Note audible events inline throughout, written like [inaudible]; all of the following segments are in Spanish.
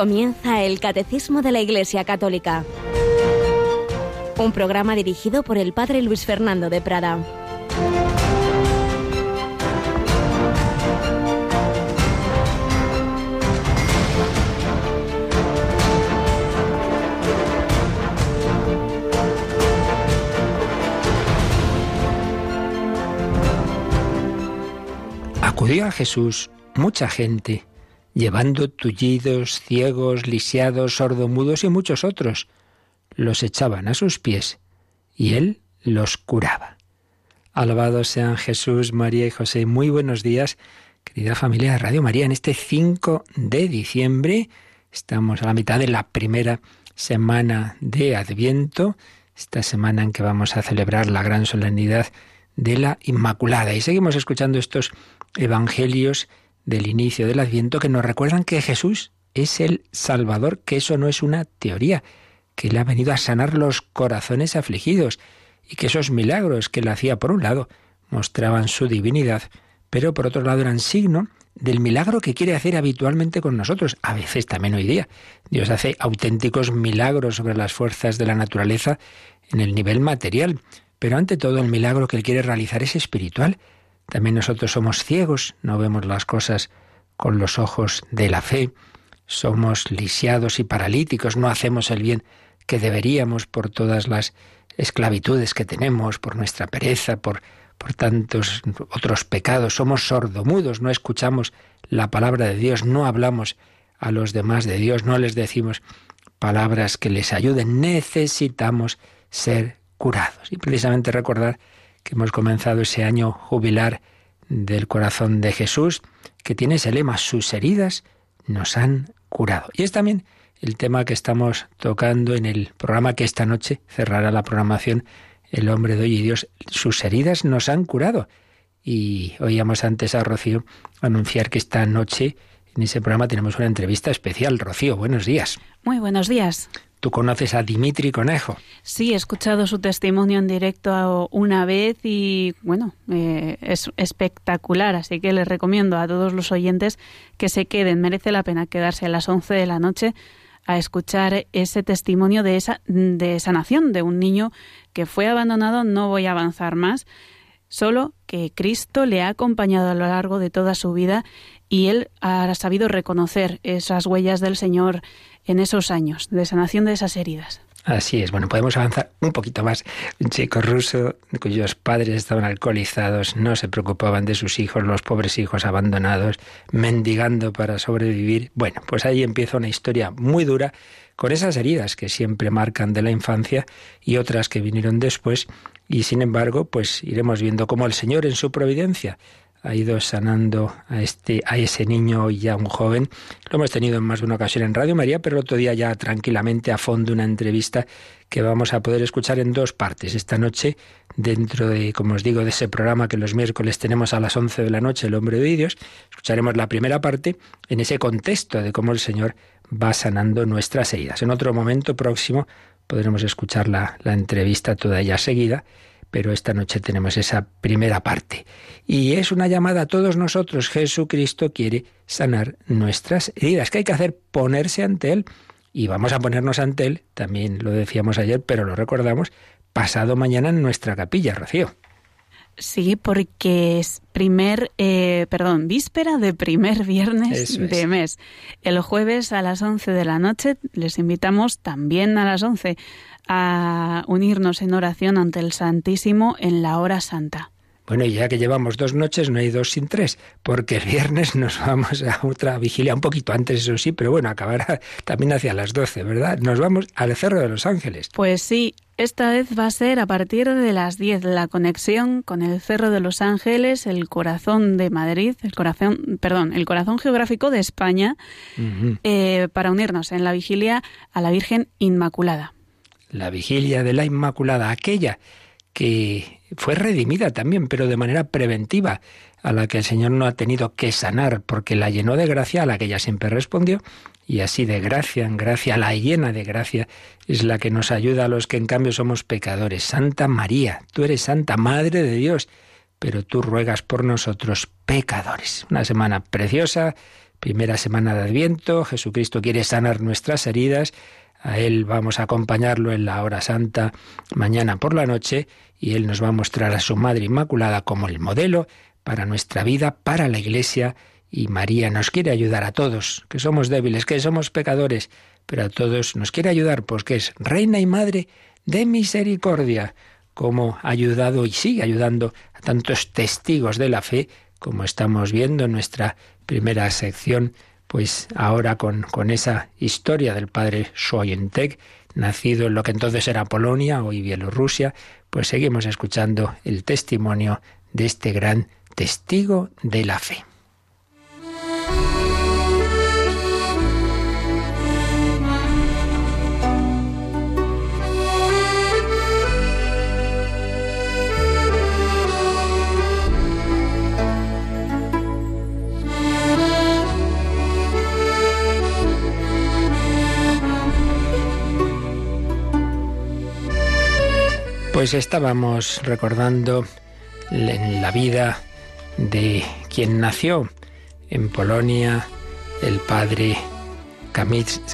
Comienza el Catecismo de la Iglesia Católica. Un programa dirigido por el Padre Luis Fernando de Prada. Acudió a Jesús mucha gente llevando tullidos, ciegos, lisiados, sordomudos y muchos otros. Los echaban a sus pies y él los curaba. Alabados sean Jesús, María y José. Muy buenos días, querida familia de Radio María. En este 5 de diciembre estamos a la mitad de la primera semana de Adviento, esta semana en que vamos a celebrar la gran solemnidad de la Inmaculada. Y seguimos escuchando estos evangelios del inicio del Adviento que nos recuerdan que Jesús es el Salvador, que eso no es una teoría, que Él ha venido a sanar los corazones afligidos y que esos milagros que Él hacía por un lado mostraban su divinidad, pero por otro lado eran signo del milagro que quiere hacer habitualmente con nosotros, a veces también hoy día. Dios hace auténticos milagros sobre las fuerzas de la naturaleza en el nivel material, pero ante todo el milagro que Él quiere realizar es espiritual, también nosotros somos ciegos, no vemos las cosas con los ojos de la fe, somos lisiados y paralíticos, no hacemos el bien que deberíamos por todas las esclavitudes que tenemos, por nuestra pereza, por, por tantos otros pecados, somos sordomudos, no escuchamos la palabra de Dios, no hablamos a los demás de Dios, no les decimos palabras que les ayuden, necesitamos ser curados. Y precisamente recordar que hemos comenzado ese año jubilar del corazón de Jesús, que tiene ese lema, sus heridas nos han curado. Y es también el tema que estamos tocando en el programa que esta noche cerrará la programación El hombre de hoy y Dios, sus heridas nos han curado. Y oíamos antes a Rocío anunciar que esta noche en ese programa tenemos una entrevista especial. Rocío, buenos días. Muy buenos días. Tú conoces a Dimitri Conejo. Sí, he escuchado su testimonio en directo una vez y bueno, eh, es espectacular, así que les recomiendo a todos los oyentes que se queden. Merece la pena quedarse a las 11 de la noche a escuchar ese testimonio de esa de sanación de un niño que fue abandonado. No voy a avanzar más, solo que Cristo le ha acompañado a lo largo de toda su vida y él ha sabido reconocer esas huellas del Señor en esos años de sanación de esas heridas. Así es. Bueno, podemos avanzar un poquito más. Un chico ruso cuyos padres estaban alcoholizados, no se preocupaban de sus hijos, los pobres hijos abandonados, mendigando para sobrevivir. Bueno, pues ahí empieza una historia muy dura con esas heridas que siempre marcan de la infancia y otras que vinieron después. Y sin embargo, pues iremos viendo cómo el Señor en su providencia ha ido sanando a este a ese niño y ya un joven. Lo hemos tenido en más de una ocasión en Radio María, pero el otro día ya tranquilamente a fondo una entrevista que vamos a poder escuchar en dos partes. Esta noche, dentro de, como os digo, de ese programa que los miércoles tenemos a las 11 de la noche, El hombre de Dios, escucharemos la primera parte en ese contexto de cómo el Señor va sanando nuestras heridas. En otro momento próximo podremos escuchar la, la entrevista toda ella seguida pero esta noche tenemos esa primera parte. Y es una llamada a todos nosotros. Jesucristo quiere sanar nuestras heridas. ¿Qué hay que hacer? Ponerse ante Él. Y vamos a ponernos ante Él, también lo decíamos ayer, pero lo recordamos, pasado mañana en nuestra capilla, Rocío. Sí, porque es primer, eh, perdón, víspera de primer viernes de mes. El jueves a las 11 de la noche les invitamos también a las 11 a unirnos en oración ante el Santísimo en la hora santa. Bueno, y ya que llevamos dos noches, no hay dos sin tres, porque el viernes nos vamos a otra vigilia, un poquito antes, eso sí, pero bueno, acabará también hacia las doce, ¿verdad? Nos vamos al Cerro de los Ángeles. Pues sí, esta vez va a ser a partir de las diez la conexión con el Cerro de los Ángeles, el corazón de Madrid, el corazón, perdón, el corazón geográfico de España, eh, para unirnos en la vigilia a la Virgen Inmaculada la vigilia de la Inmaculada, aquella que fue redimida también, pero de manera preventiva, a la que el Señor no ha tenido que sanar, porque la llenó de gracia, a la que ella siempre respondió, y así de gracia en gracia, la llena de gracia, es la que nos ayuda a los que en cambio somos pecadores. Santa María, tú eres Santa Madre de Dios, pero tú ruegas por nosotros pecadores. Una semana preciosa primera semana de Adviento, Jesucristo quiere sanar nuestras heridas, a Él vamos a acompañarlo en la hora santa mañana por la noche y Él nos va a mostrar a su Madre Inmaculada como el modelo para nuestra vida, para la Iglesia y María nos quiere ayudar a todos, que somos débiles, que somos pecadores, pero a todos nos quiere ayudar, pues que es Reina y Madre de Misericordia, como ha ayudado y sigue ayudando a tantos testigos de la fe, como estamos viendo en nuestra primera sección, pues ahora con, con esa historia del padre Soyentek, nacido en lo que entonces era Polonia, hoy Bielorrusia, pues seguimos escuchando el testimonio de este gran testigo de la fe. Pues estábamos recordando la vida de quien nació en Polonia, el padre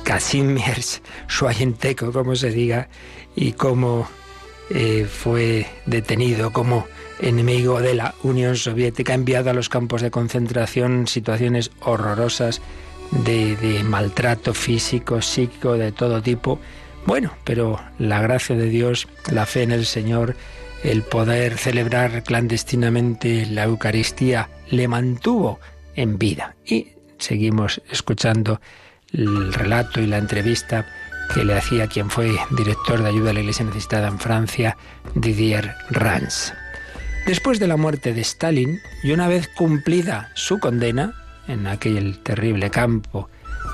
Kazimierz Schwajenteko, como se diga, y cómo eh, fue detenido como enemigo de la Unión Soviética, enviado a los campos de concentración, situaciones horrorosas de maltrato físico, psíquico, de todo tipo bueno, pero la gracia de Dios, la fe en el Señor, el poder celebrar clandestinamente la Eucaristía, le mantuvo en vida. Y seguimos escuchando el relato y la entrevista que le hacía quien fue director de ayuda a la Iglesia necesitada en Francia, Didier Rans. Después de la muerte de Stalin, y una vez cumplida su condena en aquel terrible campo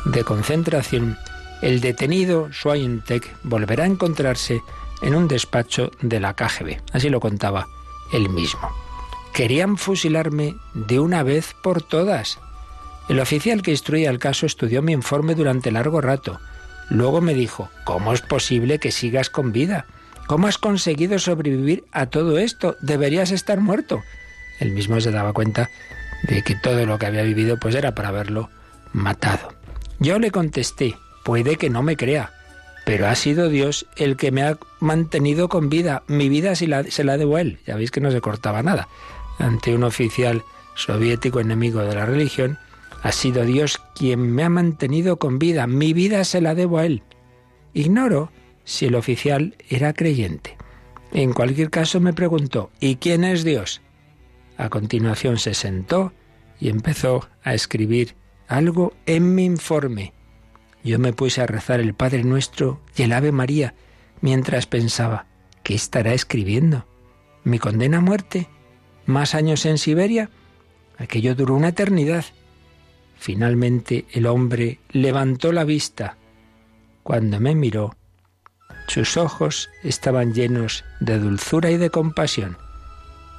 de concentración, el detenido Schweintek volverá a encontrarse en un despacho de la KGB. Así lo contaba él mismo. Querían fusilarme de una vez por todas. El oficial que instruía el caso estudió mi informe durante largo rato. Luego me dijo, ¿cómo es posible que sigas con vida? ¿Cómo has conseguido sobrevivir a todo esto? Deberías estar muerto. Él mismo se daba cuenta de que todo lo que había vivido pues era para haberlo matado. Yo le contesté, Puede que no me crea, pero ha sido Dios el que me ha mantenido con vida. Mi vida se la, se la debo a él. Ya veis que no se cortaba nada. Ante un oficial soviético enemigo de la religión, ha sido Dios quien me ha mantenido con vida. Mi vida se la debo a él. Ignoro si el oficial era creyente. En cualquier caso me preguntó, ¿y quién es Dios? A continuación se sentó y empezó a escribir algo en mi informe. Yo me puse a rezar el Padre Nuestro y el Ave María mientras pensaba, ¿qué estará escribiendo? ¿Mi condena a muerte? ¿Más años en Siberia? Aquello duró una eternidad. Finalmente el hombre levantó la vista. Cuando me miró, sus ojos estaban llenos de dulzura y de compasión.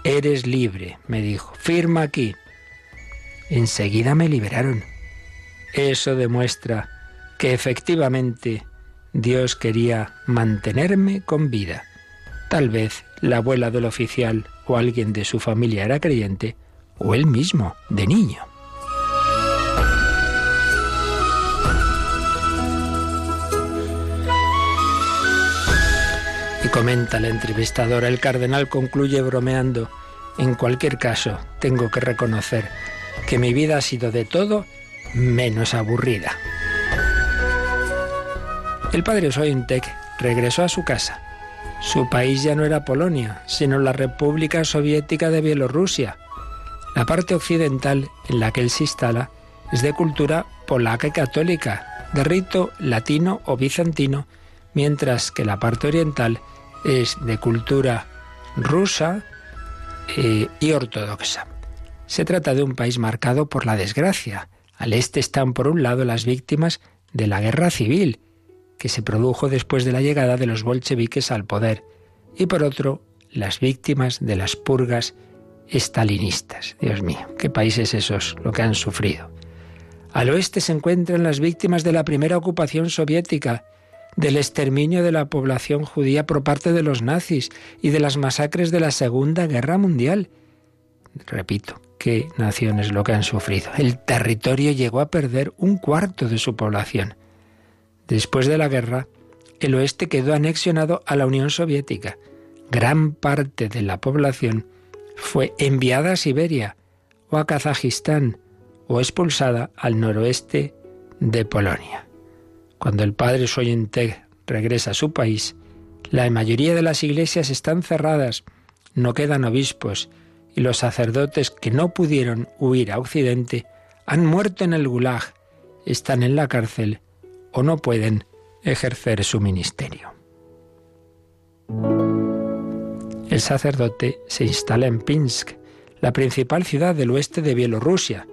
Eres libre, me dijo, firma aquí. Enseguida me liberaron. Eso demuestra que efectivamente Dios quería mantenerme con vida. Tal vez la abuela del oficial o alguien de su familia era creyente, o él mismo, de niño. Y comenta la entrevistadora, el cardenal concluye bromeando, en cualquier caso, tengo que reconocer que mi vida ha sido de todo menos aburrida. El padre Sointek regresó a su casa. Su país ya no era Polonia, sino la República Soviética de Bielorrusia. La parte occidental en la que él se instala es de cultura polaca y católica, de rito latino o bizantino, mientras que la parte oriental es de cultura rusa eh, y ortodoxa. Se trata de un país marcado por la desgracia. Al este están por un lado las víctimas de la guerra civil que se produjo después de la llegada de los bolcheviques al poder, y por otro, las víctimas de las purgas estalinistas. Dios mío, qué países esos lo que han sufrido. Al oeste se encuentran las víctimas de la primera ocupación soviética, del exterminio de la población judía por parte de los nazis y de las masacres de la Segunda Guerra Mundial. Repito, qué naciones lo que han sufrido. El territorio llegó a perder un cuarto de su población. Después de la guerra, el oeste quedó anexionado a la Unión Soviética. Gran parte de la población fue enviada a Siberia o a Kazajistán o expulsada al noroeste de Polonia. Cuando el padre Soyenteg regresa a su país, la mayoría de las iglesias están cerradas, no quedan obispos, y los sacerdotes que no pudieron huir a Occidente han muerto en el Gulag, están en la cárcel o no pueden ejercer su ministerio. El sacerdote se instala en Pinsk, la principal ciudad del oeste de Bielorrusia,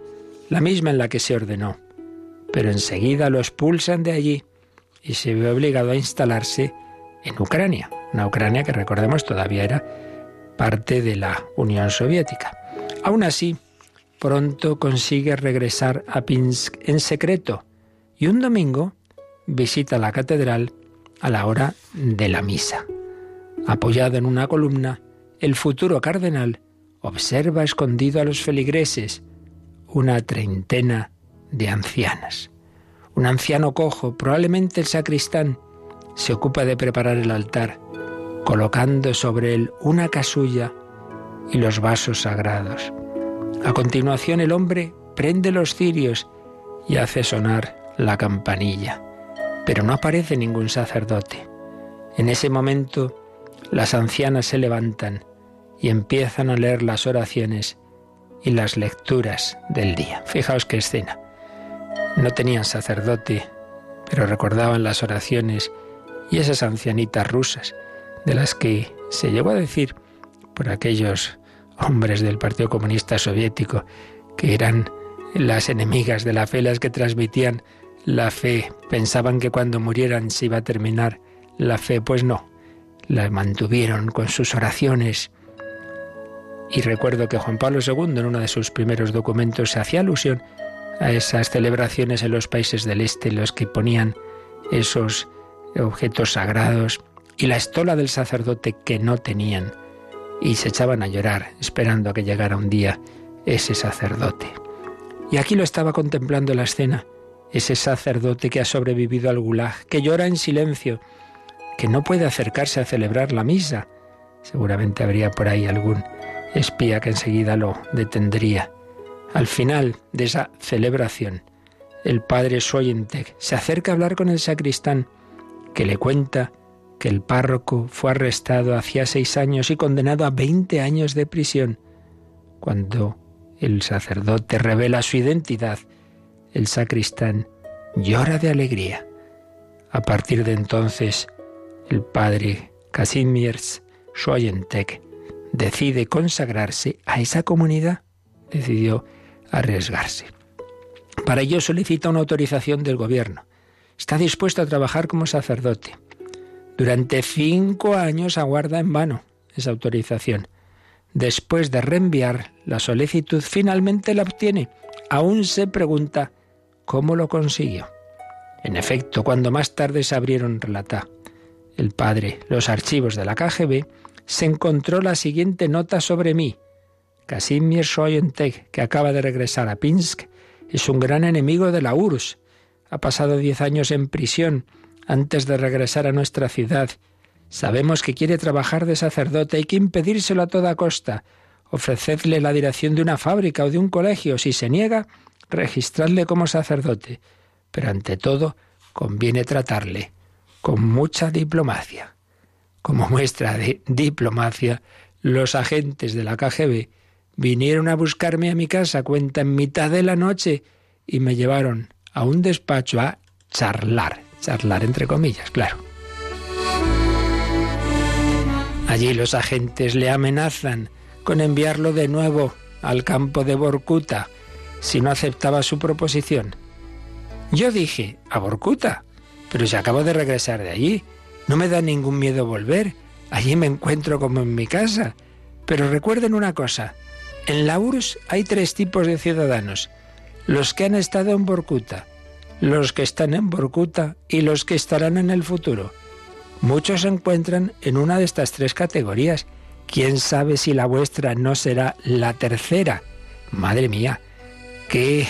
la misma en la que se ordenó. Pero enseguida lo expulsan de allí y se ve obligado a instalarse en Ucrania, una Ucrania que recordemos todavía era parte de la Unión Soviética. Aún así, pronto consigue regresar a Pinsk en secreto y un domingo visita la catedral a la hora de la misa. Apoyado en una columna, el futuro cardenal observa escondido a los feligreses, una treintena de ancianas. Un anciano cojo, probablemente el sacristán, se ocupa de preparar el altar, colocando sobre él una casulla y los vasos sagrados. A continuación el hombre prende los cirios y hace sonar la campanilla, pero no aparece ningún sacerdote. En ese momento las ancianas se levantan y empiezan a leer las oraciones y las lecturas del día. Fijaos qué escena. No tenían sacerdote, pero recordaban las oraciones y esas ancianitas rusas, de las que se llegó a decir por aquellos hombres del Partido Comunista Soviético, que eran las enemigas de la fe, las que transmitían la fe, pensaban que cuando murieran se iba a terminar. La fe, pues no, la mantuvieron con sus oraciones. Y recuerdo que Juan Pablo II en uno de sus primeros documentos se hacía alusión a esas celebraciones en los países del este, los que ponían esos objetos sagrados y la estola del sacerdote que no tenían. Y se echaban a llorar esperando a que llegara un día ese sacerdote. Y aquí lo estaba contemplando la escena, ese sacerdote que ha sobrevivido al gulag, que llora en silencio, que no puede acercarse a celebrar la misa. Seguramente habría por ahí algún espía que enseguida lo detendría. Al final de esa celebración, el padre Soyentec se acerca a hablar con el sacristán, que le cuenta que el párroco fue arrestado hacía seis años y condenado a veinte años de prisión. Cuando el sacerdote revela su identidad, el sacristán llora de alegría. A partir de entonces, el padre Kazimierz Schoentek decide consagrarse a esa comunidad, decidió arriesgarse. Para ello solicita una autorización del gobierno. Está dispuesto a trabajar como sacerdote. Durante cinco años aguarda en vano esa autorización. Después de reenviar la solicitud, finalmente la obtiene. Aún se pregunta cómo lo consiguió. En efecto, cuando más tarde se abrieron, relata el padre, los archivos de la KGB, se encontró la siguiente nota sobre mí. Casimir Soyentek, que acaba de regresar a Pinsk, es un gran enemigo de la URSS. Ha pasado diez años en prisión antes de regresar a nuestra ciudad. Sabemos que quiere trabajar de sacerdote, hay que impedírselo a toda costa. Ofrecedle la dirección de una fábrica o de un colegio. Si se niega, registradle como sacerdote. Pero ante todo, conviene tratarle con mucha diplomacia. Como muestra de diplomacia, los agentes de la KGB vinieron a buscarme a mi casa, cuenta en mitad de la noche, y me llevaron a un despacho a charlar, charlar entre comillas, claro. Allí los agentes le amenazan con enviarlo de nuevo al campo de Borkuta si no aceptaba su proposición. Yo dije, ¿a Borkuta? Pero si acabo de regresar de allí, no me da ningún miedo volver. Allí me encuentro como en mi casa. Pero recuerden una cosa, en la URSS hay tres tipos de ciudadanos. Los que han estado en Borkuta, los que están en Borkuta y los que estarán en el futuro. Muchos se encuentran en una de estas tres categorías. ¿Quién sabe si la vuestra no será la tercera? Madre mía, qué,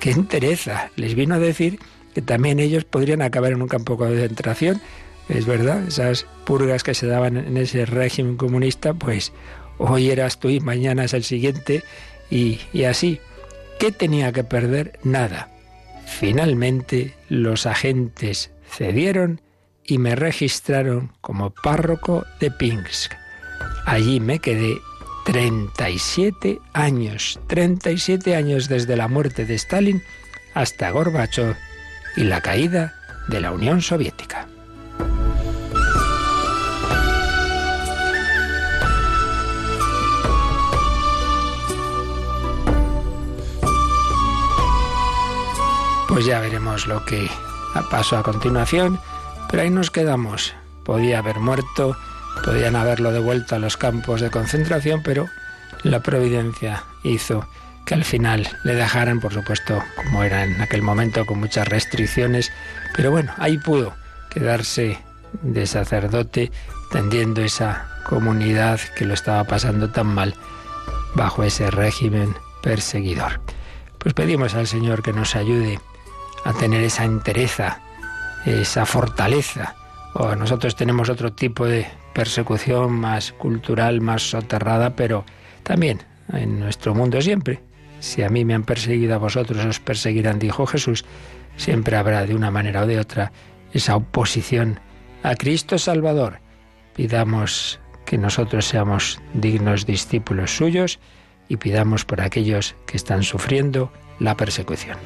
qué entereza. Les vino a decir que también ellos podrían acabar en un campo de concentración. Es verdad, esas purgas que se daban en ese régimen comunista, pues hoy eras tú y mañana es el siguiente y, y así. ¿Qué tenía que perder? Nada. Finalmente los agentes cedieron y me registraron como párroco de Pinsk. Allí me quedé 37 años, 37 años desde la muerte de Stalin hasta Gorbachev y la caída de la Unión Soviética. Pues ya veremos lo que pasó a continuación, pero ahí nos quedamos. Podía haber muerto, podían haberlo devuelto a los campos de concentración, pero la providencia hizo que al final le dejaran, por supuesto, como era en aquel momento, con muchas restricciones, pero bueno, ahí pudo quedarse de sacerdote, tendiendo esa comunidad que lo estaba pasando tan mal bajo ese régimen perseguidor. Pues pedimos al Señor que nos ayude a tener esa entereza, esa fortaleza. O nosotros tenemos otro tipo de persecución más cultural, más soterrada, pero también en nuestro mundo siempre. Si a mí me han perseguido a vosotros, os perseguirán, dijo Jesús. Siempre habrá de una manera o de otra esa oposición a Cristo Salvador. Pidamos que nosotros seamos dignos discípulos suyos y pidamos por aquellos que están sufriendo la persecución.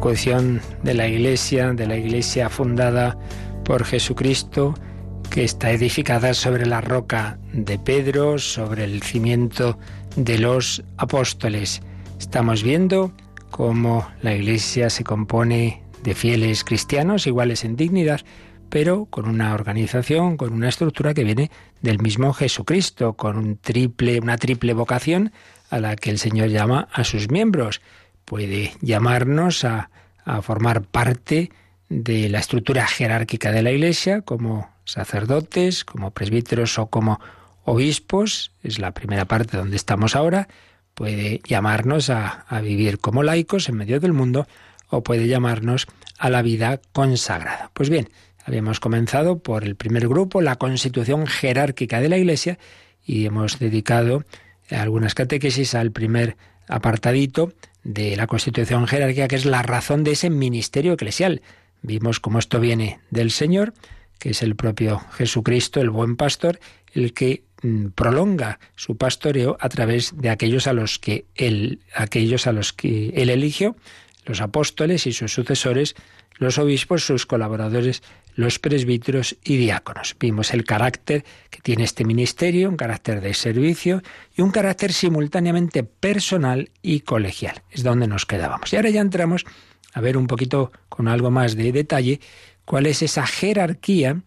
De la Iglesia, de la Iglesia fundada por Jesucristo, que está edificada sobre la roca de Pedro, sobre el cimiento de los apóstoles. Estamos viendo cómo la Iglesia se compone de fieles cristianos iguales en dignidad, pero con una organización, con una estructura que viene del mismo Jesucristo, con un triple, una triple vocación a la que el Señor llama a sus miembros puede llamarnos a, formar parte de la estructura jerárquica de la Iglesia como sacerdotes, como presbíteros o como obispos, es la primera parte donde estamos ahora, puede llamarnos a, vivir como laicos en medio del mundo o puede llamarnos a la vida consagrada. Pues bien, habíamos comenzado por el primer grupo, la constitución jerárquica de la Iglesia, y hemos dedicado algunas catequesis al primer apartadito de la constitución jerárquica, que es la razón de ese ministerio eclesial. Vimos cómo esto viene del Señor, que es el propio Jesucristo, el buen pastor, el que mm, prolonga su pastoreo a través de aquellos a los que él, aquellos a los que él eligió, los apóstoles y sus sucesores, los obispos, sus colaboradores, los presbíteros y diáconos. Vimos el carácter que tiene este ministerio, un carácter de servicio y un carácter simultáneamente personal y colegial. Es donde nos quedábamos. Y ahora ya entramos a ver un poquito con algo más de detalle cuál es esa jerarquía,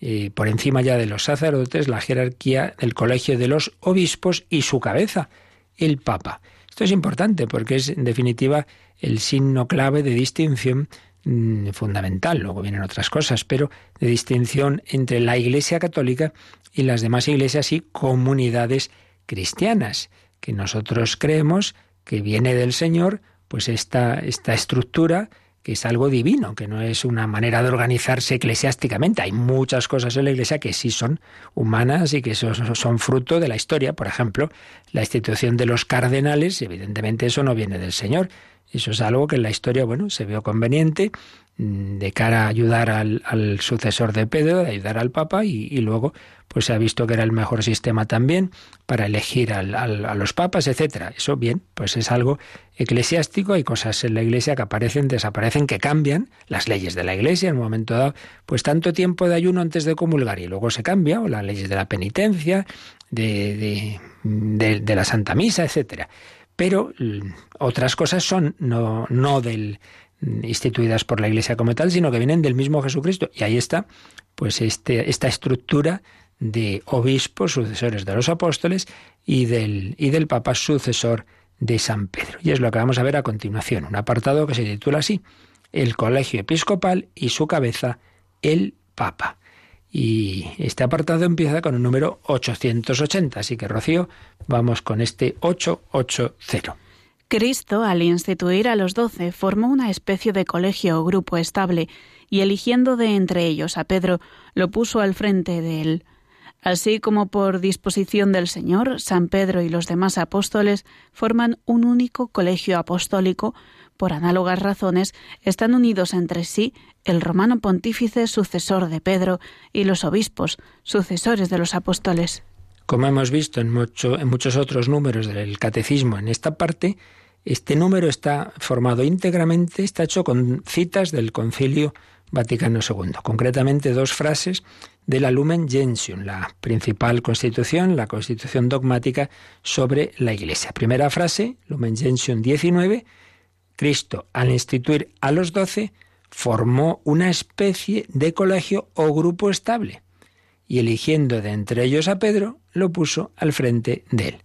eh, por encima ya de los sacerdotes, la jerarquía del colegio de los obispos y su cabeza, el Papa. Esto es importante porque es, en definitiva, el signo clave de distinción Mm, fundamental, luego vienen otras cosas, pero de distinción entre la Iglesia católica y las demás iglesias y comunidades cristianas, que nosotros creemos que viene del Señor, pues esta, esta estructura que es algo divino, que no es una manera de organizarse eclesiásticamente. Hay muchas cosas en la Iglesia que sí son humanas y que son fruto de la historia. Por ejemplo, la institución de los cardenales, evidentemente eso no viene del Señor, eso es algo que en la historia, bueno, se vio conveniente mm, de cara a ayudar al, sucesor de Pedro, de ayudar al Papa, y, luego pues se ha visto que era el mejor sistema también para elegir al, a los papas, etcétera. Eso bien, pues es algo eclesiástico, hay cosas en la Iglesia que aparecen, desaparecen, que cambian, las leyes de la Iglesia en un momento dado, pues tanto tiempo de ayuno antes de comulgar y luego se cambia, o las leyes de la penitencia, de, de, de la Santa Misa, etcétera. Pero mm, otras cosas son no, del instituidas por la Iglesia como tal, sino que vienen del mismo Jesucristo. Y ahí está, pues, este, esta estructura de obispos, sucesores de los apóstoles, y del, y del Papa sucesor de San Pedro. Y es lo que vamos a ver a continuación, un apartado que se titula así, el colegio episcopal y su cabeza, el Papa. Y este apartado empieza con el número 880, así que Rocío, vamos con este 880. Cristo, al instituir a los doce, formó una especie de colegio o grupo estable, y eligiendo de entre ellos a Pedro, lo puso al frente de él. Así como por disposición del Señor, San Pedro y los demás apóstoles forman un único colegio apostólico, por análogas razones están unidos entre sí el romano pontífice sucesor de Pedro y los obispos, sucesores de los apóstoles. Como hemos visto en, muchos otros números del catecismo en esta parte, este número está formado íntegramente, está hecho con citas del Concilio Vaticano II, concretamente dos frases de la Lumen Gentium, la principal constitución, la constitución dogmática sobre la Iglesia. Primera frase, Lumen Gentium 19, Cristo, al instituir a los doce, formó una especie de colegio o grupo estable, y eligiendo de entre ellos a Pedro, lo puso al frente de él.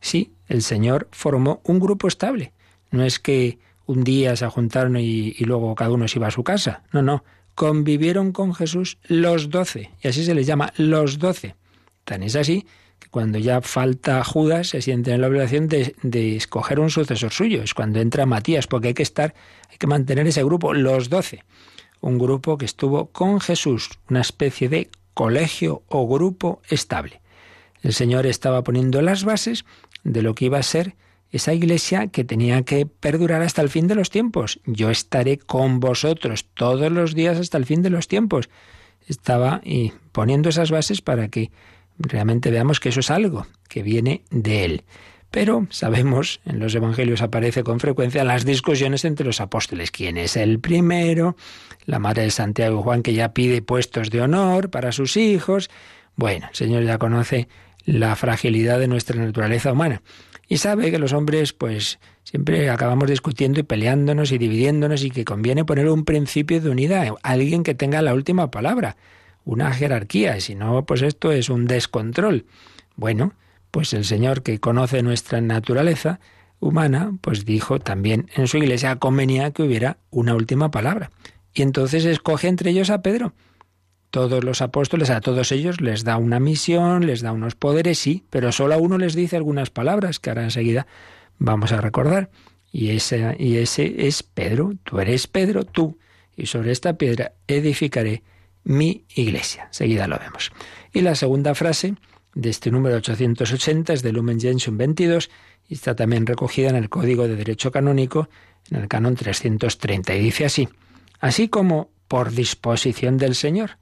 Sí, el Señor formó un grupo estable. No es que un día se juntaron y, luego cada uno se iba a su casa. No, no. Convivieron con Jesús los doce. Y así se les llama los doce. Tan es así cuando ya falta Judas se sienten en la obligación de, de, escoger un sucesor suyo. Es cuando entra Matías, porque hay que estar, hay que mantener ese grupo, los doce. Un grupo que estuvo con Jesús, una especie de colegio o grupo estable. El Señor estaba poniendo las bases de lo que iba a ser esa iglesia que tenía que perdurar hasta el fin de los tiempos. Yo estaré con vosotros todos los días hasta el fin de los tiempos. Estaba y poniendo esas bases para que realmente veamos que eso es algo que viene de él. Pero sabemos, en los evangelios aparece con frecuencia las discusiones entre los apóstoles. ¿Quién es el primero? La madre de Santiago y Juan que ya pide puestos de honor para sus hijos. Bueno, el Señor ya conoce la fragilidad de nuestra naturaleza humana. Y sabe que los hombres, pues, siempre acabamos discutiendo y peleándonos y dividiéndonos y que conviene poner un principio de unidad, alguien que tenga la última palabra, una jerarquía, si no, pues esto es un descontrol. Bueno, pues el Señor que conoce nuestra naturaleza humana, pues dijo también en su iglesia convenía que hubiera una última palabra. Y entonces escoge entre ellos a Pedro todos los apóstoles, a todos ellos les da una misión, les da unos poderes, sí, pero solo a uno les dice algunas palabras que ahora enseguida vamos a recordar. Y ese, y ese es Pedro, tú eres Pedro, tú, y sobre esta piedra edificaré mi iglesia. Enseguida lo vemos. Y la segunda frase de este número 880 es de Lumen Gentium 22 y está también recogida en el Código de Derecho Canónico, en el canon 330, y dice así, así como por disposición del Señor,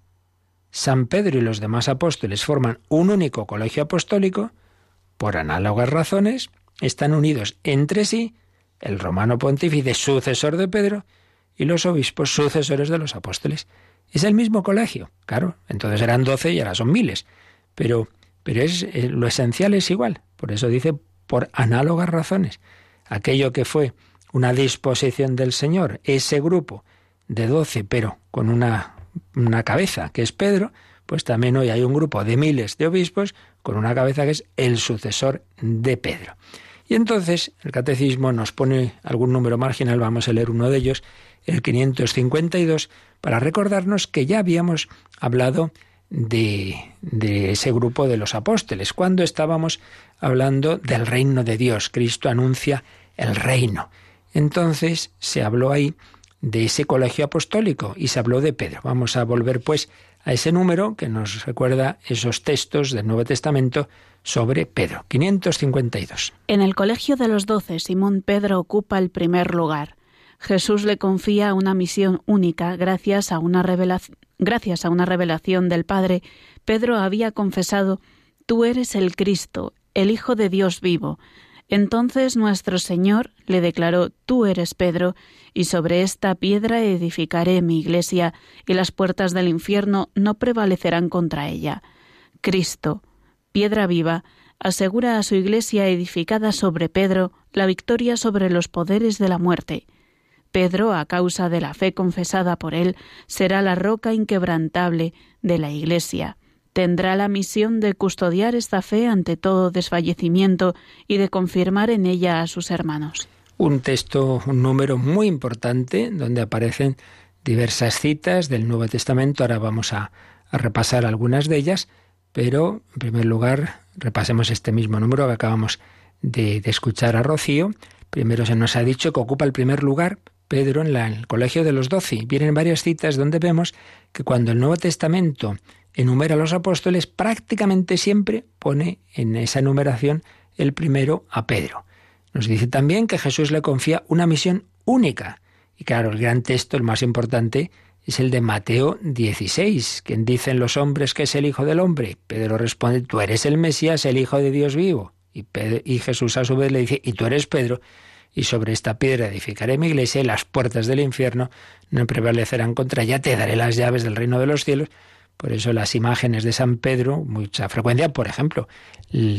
San Pedro y los demás apóstoles forman un único colegio apostólico, por análogas razones, están unidos entre sí el romano pontífice sucesor de Pedro y los obispos sucesores de los apóstoles. Es el mismo colegio, claro, entonces eran doce y ahora son miles, pero, pero es, eh, lo esencial es igual, por eso dice por análogas razones. Aquello que fue una disposición del Señor, ese grupo de doce, pero con una una cabeza, que es Pedro, pues también hoy hay un grupo de miles de obispos con una cabeza que es el sucesor de Pedro. Y entonces el catecismo nos pone algún número marginal, vamos a leer uno de ellos, el 552, para recordarnos que ya habíamos hablado de, ese grupo de los apóstoles, cuando estábamos hablando del reino de Dios. Cristo anuncia el reino. Entonces se habló ahí de ese colegio apostólico y se habló de Pedro. Vamos a volver pues a ese número que nos recuerda esos textos del Nuevo Testamento sobre Pedro. 552. En el colegio de los doce, Simón Pedro ocupa el primer lugar. Jesús le confía una misión única gracias a una revelación. Del Padre, Pedro había confesado, Tú eres el Cristo, el Hijo de Dios vivo. Entonces nuestro Señor le declaró, Tú eres Pedro, y sobre esta piedra edificaré mi iglesia, y las puertas del infierno no prevalecerán contra ella. Cristo, piedra viva, asegura a su iglesia edificada sobre Pedro la victoria sobre los poderes de la muerte. Pedro, a causa de la fe confesada por él, será la roca inquebrantable de la iglesia tendrá la misión de custodiar esta fe ante todo desfallecimiento y de confirmar en ella a sus hermanos. Un texto, un número muy importante donde aparecen diversas citas del Nuevo Testamento. Ahora vamos a, repasar algunas de ellas, pero en primer lugar repasemos este mismo número que acabamos de, escuchar a Rocío. Primero se nos ha dicho que ocupa el primer lugar Pedro en, en el Colegio de los Doce. Vienen varias citas donde vemos que cuando el Nuevo Testamento enumera a los apóstoles, prácticamente siempre pone en esa enumeración el primero a Pedro. Nos dice también que Jesús le confía una misión única. Y claro, el gran texto, el más importante, es el de Mateo 16, quien dicen los hombres que es el Hijo del Hombre. Pedro responde, tú eres el Mesías, el Hijo de Dios vivo. Y, y Jesús a su vez le dice, y tú eres Pedro, y sobre esta piedra edificaré mi iglesia, y las puertas del infierno no prevalecerán contra ella, te daré las llaves del reino de los cielos. Por eso las imágenes de San Pedro, mucha frecuencia, por ejemplo,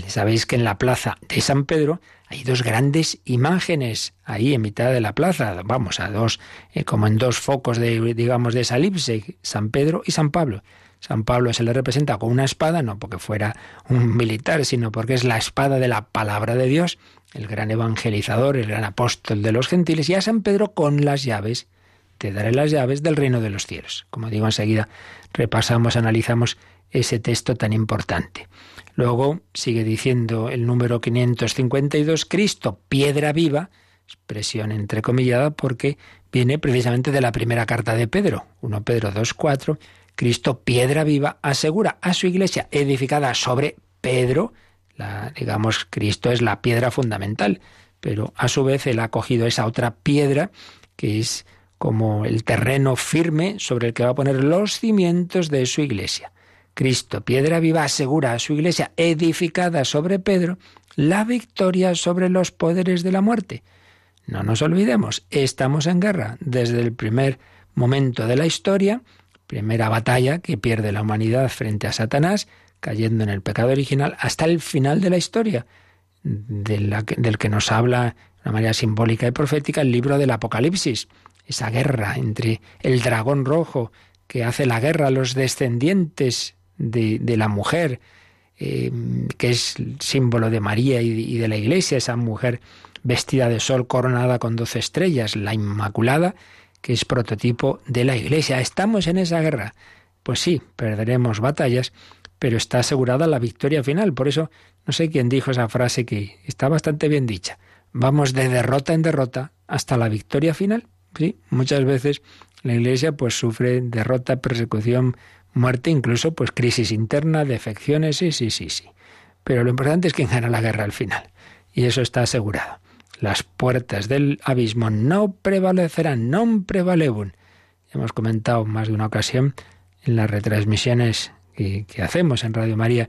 sabéis que en la plaza de San Pedro hay dos grandes imágenes ahí en mitad de la plaza, vamos, a dos, eh, como en dos focos de, digamos, de esa elipse, San Pedro y San Pablo. San Pablo se le representa con una espada, no porque fuera un militar, sino porque es la espada de la palabra de Dios, el gran evangelizador, el gran apóstol de los gentiles, y a San Pedro con las llaves. Te daré las llaves del reino de los cielos. Como digo enseguida, repasamos, analizamos ese texto tan importante. Luego sigue diciendo el número 552, Cristo, piedra viva, expresión entrecomillada porque viene precisamente de la primera carta de Pedro, 1 Pedro 2.4, Cristo, piedra viva, asegura a su iglesia edificada sobre Pedro, la, digamos, Cristo es la piedra fundamental, pero a su vez él ha cogido esa otra piedra que es como el terreno firme sobre el que va a poner los cimientos de su iglesia. Cristo, piedra viva, asegura a su iglesia edificada sobre Pedro la victoria sobre los poderes de la muerte. No nos olvidemos, estamos en guerra desde el primer momento de la historia, primera batalla que pierde la humanidad frente a Satanás, cayendo en el pecado original, hasta el final de la historia, del que nos habla de una manera simbólica y profética el libro del Apocalipsis esa guerra entre el dragón rojo que hace la guerra a los descendientes de, la mujer, eh, que es símbolo de María y, de la Iglesia, esa mujer vestida de sol coronada con doce estrellas, la Inmaculada, que es prototipo de la Iglesia. ¿Estamos en esa guerra? Pues sí, perderemos batallas, pero está asegurada la victoria final. Por eso, no sé quién dijo esa frase que está bastante bien dicha. Vamos de derrota en derrota hasta la victoria final. Sí, muchas veces la Iglesia pues sufre derrota, persecución, muerte, incluso pues crisis interna, defecciones, sí, sí, sí, sí. Pero lo importante es que gana la guerra al final. Y eso está asegurado. Las puertas del abismo no prevalecerán, non prevalebun. Hemos comentado más de una ocasión en las retransmisiones que, que hacemos en Radio María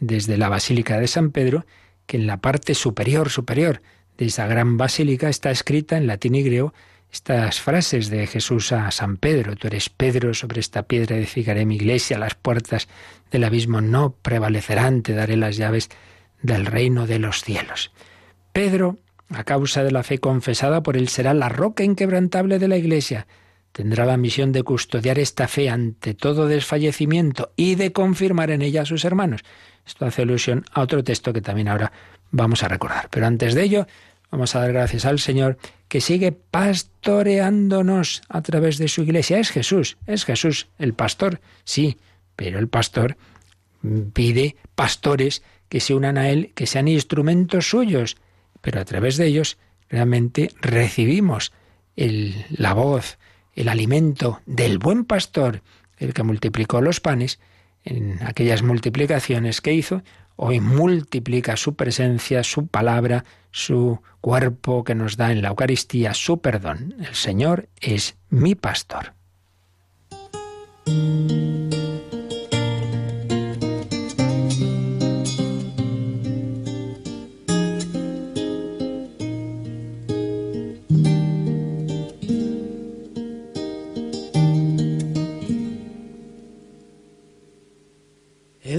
desde la Basílica de San Pedro, que en la parte superior, superior de esa gran basílica está escrita en latín y griego estas frases de Jesús a San Pedro, tú eres Pedro, sobre esta piedra edificaré mi iglesia, las puertas del abismo no prevalecerán, te daré las llaves del reino de los cielos. Pedro, a causa de la fe confesada por él, será la roca inquebrantable de la iglesia. Tendrá la misión de custodiar esta fe ante todo desfallecimiento y de confirmar en ella a sus hermanos. Esto hace alusión a otro texto que también ahora vamos a recordar. Pero antes de ello, vamos a dar gracias al Señor que sigue pastoreándonos a través de su iglesia. Es Jesús, es Jesús, el pastor, sí, pero el pastor pide pastores que se unan a él, que sean instrumentos suyos, pero a través de ellos realmente recibimos la voz, el alimento del buen pastor, el que multiplicó los panes en aquellas multiplicaciones que hizo, hoy multiplica su presencia, su palabra, su cuerpo que nos da en la Eucaristía, su perdón. El Señor es mi pastor.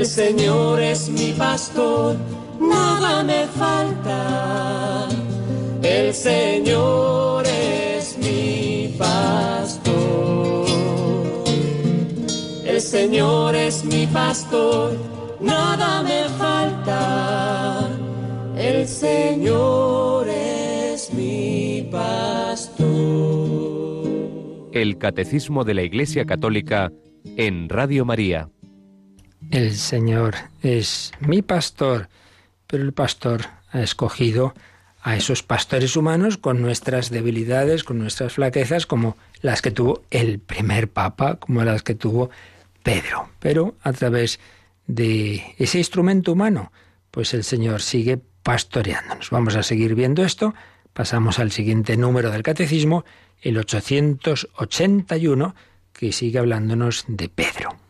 El Señor es mi pastor, nada me falta. El Señor es mi pastor. El Señor es mi pastor, nada me falta. El Señor es mi pastor. El Catecismo de la Iglesia Católica en Radio María. El Señor es mi pastor, pero el pastor ha escogido a esos pastores humanos con nuestras debilidades, con nuestras flaquezas, como las que tuvo el primer papa, como las que tuvo Pedro. Pero a través de ese instrumento humano, pues el Señor sigue pastoreándonos. Vamos a seguir viendo esto. Pasamos al siguiente número del catecismo, el 881, que sigue hablándonos de Pedro.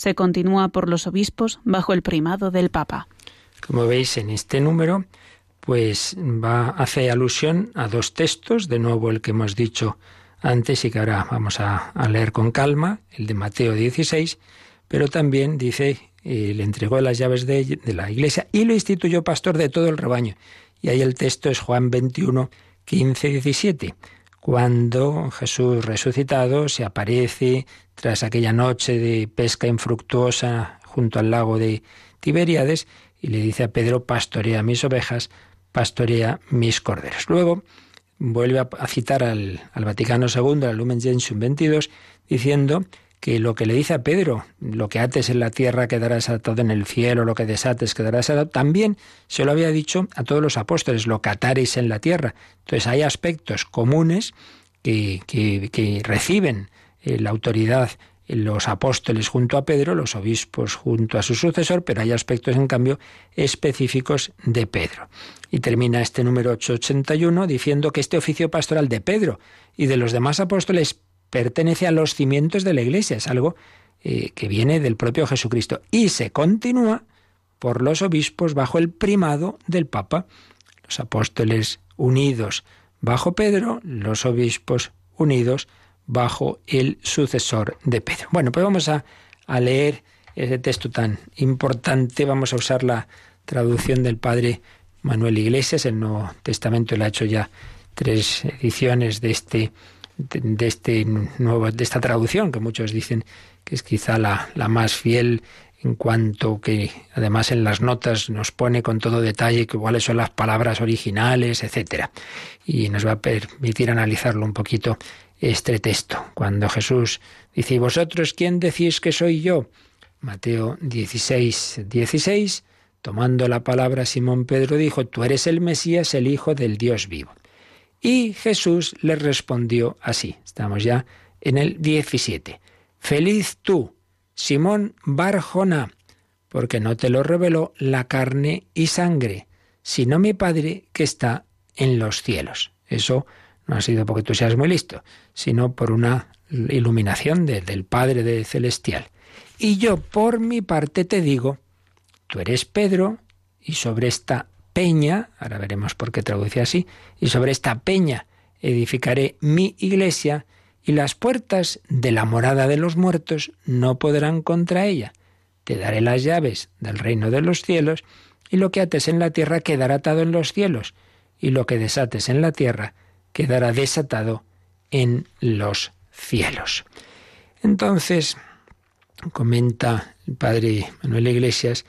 se continúa por los obispos bajo el primado del Papa. Como veis en este número, pues va hace alusión a dos textos, de nuevo el que hemos dicho antes y que ahora vamos a, leer con calma, el de Mateo 16, pero también dice, eh, le entregó las llaves de, de la iglesia y lo instituyó pastor de todo el rebaño. Y ahí el texto es Juan 21, 15, 17 cuando Jesús resucitado se aparece tras aquella noche de pesca infructuosa junto al lago de Tiberíades y le dice a Pedro, pastorea mis ovejas, pastorea mis corderos. Luego vuelve a citar al, Vaticano II, al Lumen Gentium 22, diciendo que lo que le dice a Pedro, lo que ates en la tierra quedará desatado en el cielo, lo que desates quedará desatado, también se lo había dicho a todos los apóstoles, lo que atareis en la tierra. Entonces hay aspectos comunes que, que, reciben eh, la autoridad los apóstoles junto a Pedro, los obispos junto a su sucesor, pero hay aspectos, en cambio, específicos de Pedro. Y termina este número 881 diciendo que este oficio pastoral de Pedro y de los demás apóstoles pertenece a los cimientos de la Iglesia, es algo eh, que viene del propio Jesucristo. Y se continúa por los obispos bajo el primado del Papa. Los apóstoles unidos bajo Pedro, los obispos unidos bajo el sucesor de Pedro. Bueno, pues vamos a, leer ese texto tan importante. Vamos a usar la traducción del padre Manuel Iglesias. El Nuevo Testamento le ha hecho ya tres ediciones de este de, este nuevo de esta traducción que muchos dicen que es quizá la, la más fiel en cuanto que además en las notas nos pone con todo detalle cuáles son las palabras originales, etcétera. Y nos va a permitir analizarlo un poquito este texto, cuando Jesús dice, ¿y vosotros quién decís que soy yo? Mateo 16, 16, tomando la palabra Simón Pedro dijo, tú eres el Mesías, el Hijo del Dios vivo. Y Jesús le respondió así, estamos ya en el 17, feliz tú, Simón Barjona, porque no te lo reveló la carne y sangre, sino mi Padre que está en los cielos. Eso no ha sido porque tú seas muy listo, sino por una iluminación del Padre de Celestial. Y yo, por mi parte, te digo, tú eres Pedro, y sobre esta peña, ahora veremos por qué traduce así, y sobre esta peña edificaré mi iglesia, y las puertas de la morada de los muertos no podrán contra ella. Te daré las llaves del reino de los cielos, y lo que ates en la tierra quedará atado en los cielos, y lo que desates en la tierra quedará desatado en los cielos. Entonces, comenta el padre Manuel Iglesias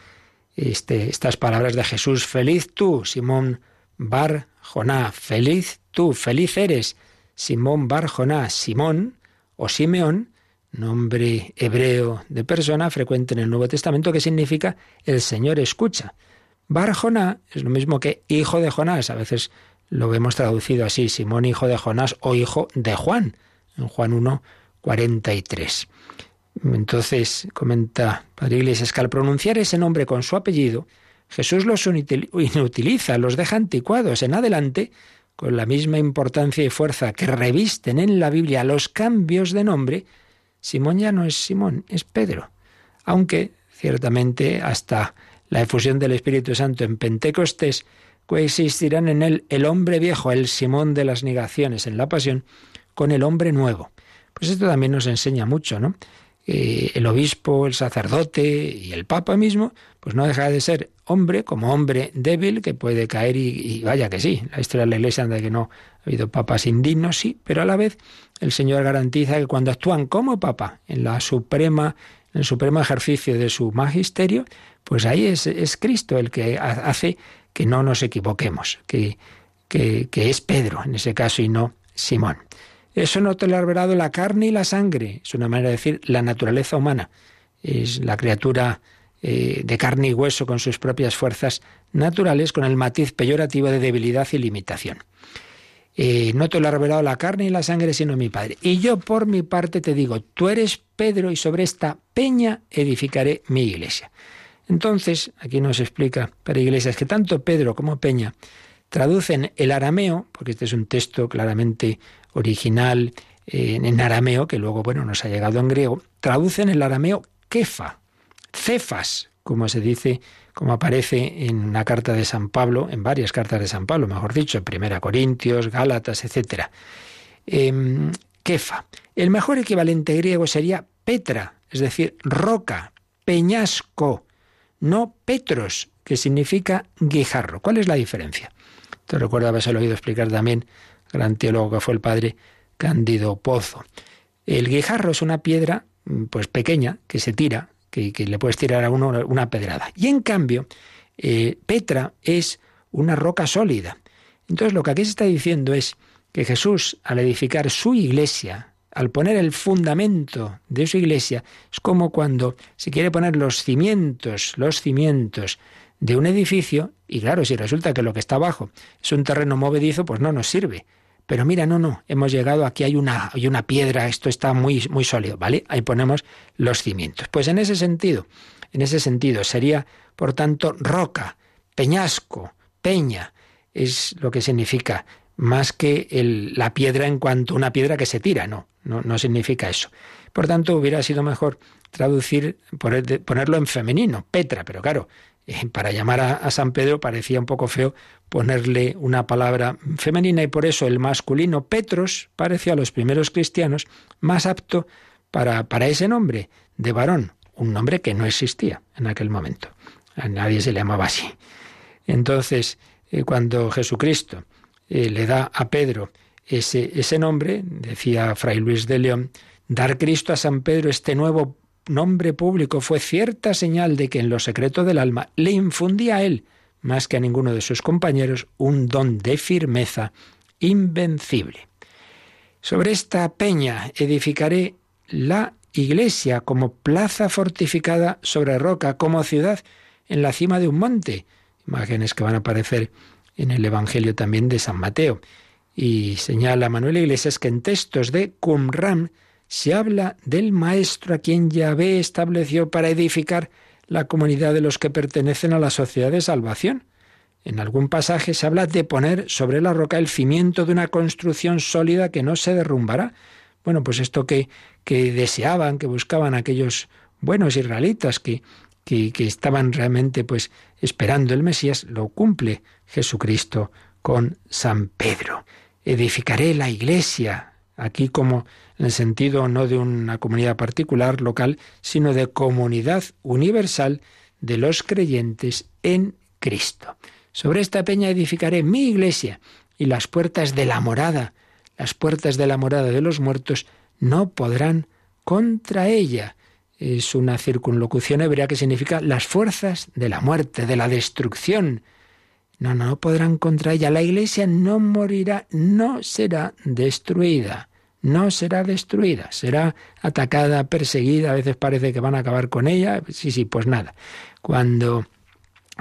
este, estas palabras de Jesús, feliz tú, Simón Bar Joná, feliz tú, feliz eres, Simón Bar Joná, Simón o Simeón, nombre hebreo de persona frecuente en el Nuevo Testamento que significa el Señor escucha. Bar Joná es lo mismo que hijo de Jonás, a veces lo vemos traducido así, Simón hijo de Jonás o hijo de Juan, en Juan 1, 43. Entonces, comenta Padre Iglesias, que al pronunciar ese nombre con su apellido, Jesús los inutiliza, los deja anticuados. En adelante, con la misma importancia y fuerza que revisten en la Biblia los cambios de nombre, Simón ya no es Simón, es Pedro. Aunque, ciertamente, hasta la efusión del Espíritu Santo en Pentecostés, coexistirán en él el hombre viejo, el Simón de las negaciones en la pasión, con el hombre nuevo. Pues esto también nos enseña mucho, ¿no? Eh, el obispo, el sacerdote y el papa mismo, pues no deja de ser hombre como hombre débil que puede caer y, vaya que sí. La historia de la iglesia anda que no ha habido papas indignos, sí, pero a la vez el Señor garantiza que cuando actúan como papa en la suprema, en el supremo ejercicio de su magisterio, pues ahí es, Cristo el que hace que no nos equivoquemos, que, que, es Pedro en ese caso y no Simón. Eso no te lo ha revelado la carne y la sangre, es una manera de decir la naturaleza humana. Es la criatura eh, de carne y hueso con sus propias fuerzas naturales, con el matiz peyorativo de debilidad y limitación. Eh, no te lo ha revelado la carne y la sangre, sino mi Padre. Y yo por mi parte te digo, tú eres Pedro y sobre esta peña edificaré mi iglesia. Entonces, aquí nos explica para Iglesias que tanto Pedro como Peña traducen el arameo, porque este es un texto claramente original eh, en arameo, que luego, bueno, nos ha llegado en griego, traducen el arameo kefa, cefas, como se dice, como aparece en una carta de San Pablo, en varias cartas de San Pablo, mejor dicho, en Primera Corintios, Gálatas, etc. Em, kefa. El mejor equivalente griego sería Petra, es decir, roca, peñasco, no Petros, que significa guijarro. ¿Cuál es la diferencia? Te recuerdo haberse oído explicar también, gran teólogo que fue el padre Cándido Pozo. El guijarro es una piedra mm, pues pequeña que se tira, que, le puedes tirar a uno una pedrada. Y en cambio, eh, Petra es una roca sólida. Entonces lo que aquí se está diciendo es que Jesús, al edificar su iglesia, al poner el fundamento de su iglesia, es como cuando se quiere poner los cimientos, los cimientos de un edificio, y claro, si resulta que lo que está abajo es un terreno movedizo, pues no nos sirve. pero mira, no, no, hemos llegado, aquí hay una, hay una piedra, esto está muy, muy sólido, ¿vale? Ahí ponemos los cimientos. Pues en ese sentido, en ese sentido sería, por tanto, roca, peñasco, peña, es lo que significa, más que la piedra en cuanto a una piedra que se tira, no, no, no significa eso. Por tanto, hubiera sido mejor traducir, ponerlo en femenino, Petra, pero claro, para llamar a, San Pedro parecía un poco feo ponerle una palabra femenina y por eso el masculino Petros pareció a los primeros cristianos más apto para, para ese nombre de varón, un nombre que no existía en aquel momento. A nadie se le llamaba así. Entonces, eh, cuando Jesucristo eh, le da a Pedro ese, ese nombre, decía Fray Luis de León, dar Cristo a San Pedro este nuevo nombre público fue cierta señal de que en lo secreto del alma le infundía a él, más que a ninguno de sus compañeros, un don de firmeza invencible. Sobre esta peña edificaré la iglesia como plaza fortificada sobre roca, como ciudad en la cima de un monte. Imágenes que van a aparecer en el Evangelio también de San Mateo. Y señala Manuel Iglesias que en textos de Qumran se habla del maestro a quien Yahvé estableció para edificar la comunidad de los que pertenecen a la sociedad de salvación. En algún pasaje se habla de poner sobre la roca el cimiento de una construcción sólida que no se derrumbará. Bueno, pues esto que, deseaban, que buscaban aquellos buenos israelitas que, que, que estaban realmente pues esperando el Mesías, lo cumple Jesucristo con San Pedro. Edificaré la iglesia, aquí como en el sentido no de una comunidad particular, local, sino de comunidad universal de los creyentes en Cristo. Sobre esta peña edificaré mi iglesia y las puertas de la morada, las puertas de la morada de los muertos, no podrán contra ella. Es una circunlocución hebrea que significa las fuerzas de la muerte, de la destrucción. No, no podrán contra ella. La iglesia no morirá, no será destruida no será destruida, será atacada, perseguida, a veces parece que van a acabar con ella, sí, sí, pues nada. Cuando